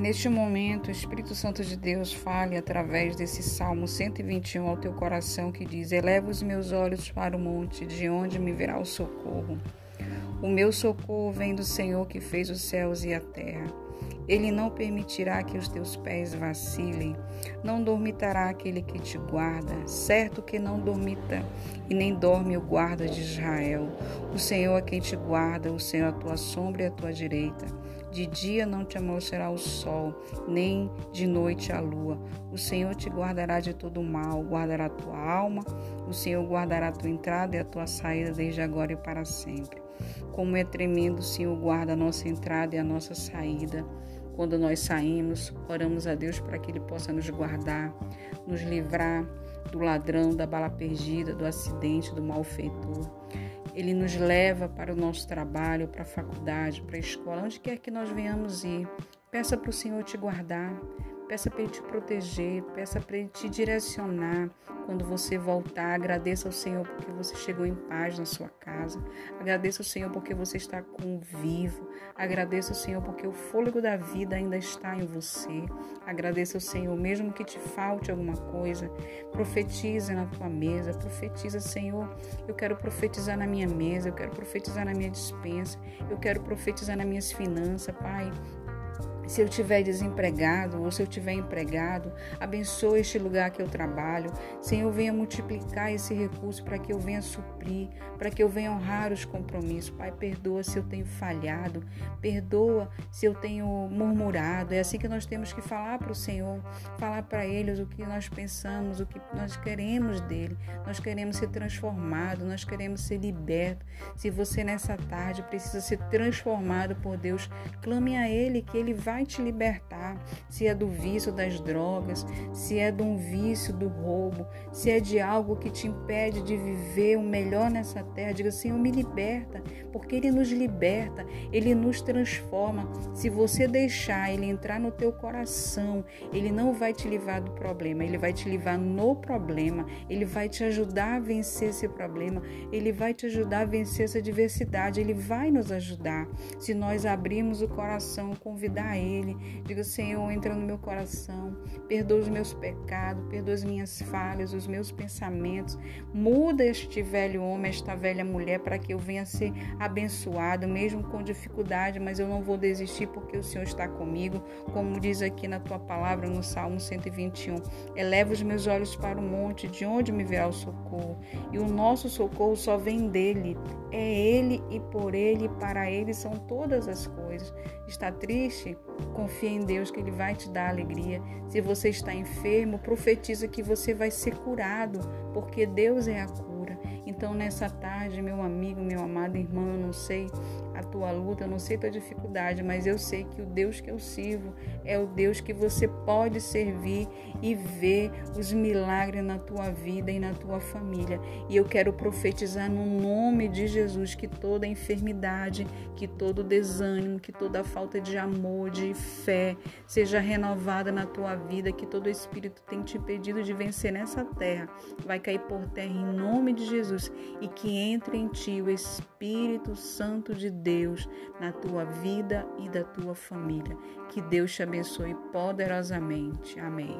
Neste momento o Espírito Santo de Deus fale através desse Salmo 121 ao teu coração que diz: Eleva os meus olhos para o monte, de onde me virá o socorro. O meu socorro vem do Senhor que fez os céus e a terra. Ele não permitirá que os teus pés vacilem, não dormitará aquele que te guarda, certo que não dormita, e nem dorme o guarda de Israel. O Senhor é quem te guarda, o Senhor é a tua sombra e a tua direita. De dia não te amolecerá o sol, nem de noite a lua. O Senhor te guardará de todo mal, guardará tua alma, o Senhor guardará a tua entrada e a tua saída desde agora e para sempre. Como é tremendo, o Senhor guarda a nossa entrada e a nossa saída. Quando nós saímos, oramos a Deus para que Ele possa nos guardar, nos livrar do ladrão, da bala perdida, do acidente, do malfeitor. Ele nos leva para o nosso trabalho, para a faculdade, para a escola, onde quer que nós venhamos ir. Peça para o Senhor te guardar, Peça para Ele te proteger, peça para Ele te direcionar. Quando você voltar, agradeça ao Senhor porque você chegou em paz na sua casa. Agradeça ao Senhor porque você está com vivo. Agradeça ao Senhor porque o fôlego da vida ainda está em você. Agradeça ao Senhor, mesmo que te falte alguma coisa. Profetiza na tua mesa. Profetiza, Senhor. Eu quero profetizar na minha mesa. Eu quero profetizar na minha dispensa. Eu quero profetizar nas minhas finanças, Pai. Se eu tiver desempregado ou se eu tiver empregado, abençoe este lugar que eu trabalho. Senhor, venha multiplicar esse recurso para que eu venha suprir, para que eu venha honrar os compromissos. Pai, perdoa se eu tenho falhado, perdoa se eu tenho murmurado. É assim que nós temos que falar para o Senhor, falar para Ele o que nós pensamos, o que nós queremos dele. Nós queremos ser transformados, nós queremos ser libertos. Se você nessa tarde precisa ser transformado por Deus, clame a Ele que Ele vai vai te libertar. Se é do vício das drogas, se é de um vício do roubo, se é de algo que te impede de viver o melhor nessa terra, diga Senhor, me liberta, porque Ele nos liberta, Ele nos transforma. Se você deixar Ele entrar no teu coração, Ele não vai te livrar do problema, Ele vai te livrar no problema, Ele vai te ajudar a vencer esse problema, Ele vai te ajudar a vencer essa diversidade, Ele vai nos ajudar. Se nós abrirmos o coração, convidar Ele. Diga, Senhor, entra no meu coração, perdoa os meus pecados, perdoa as minhas falhas, os meus pensamentos. Muda este velho homem, esta velha mulher, para que eu venha ser abençoado, mesmo com dificuldade, mas eu não vou desistir porque o Senhor está comigo, como diz aqui na tua palavra no Salmo 121. Eleva os meus olhos para o monte, de onde me virá o socorro? E o nosso socorro só vem dele. É ele e por ele, e para ele são todas as coisas. Está triste? Confia em Deus que Ele vai te dar alegria. Se você está enfermo, profetiza que você vai ser curado, porque Deus é a cura. Então, nessa tarde, meu amigo, meu amado irmão, não sei a tua luta, não sei a tua dificuldade, mas eu sei que o Deus que eu sirvo é o Deus que você pode servir e ver os milagres na tua vida e na tua família. E eu quero profetizar no nome de Jesus que toda enfermidade, que todo desânimo, que toda falta de amor, de fé seja renovada na tua vida, que todo espírito tem te pedido de vencer nessa terra vai cair por terra em nome de Jesus e que entre em ti o Espírito Santo de Deus na tua vida e da tua família. Que Deus te abençoe poderosamente. Amém.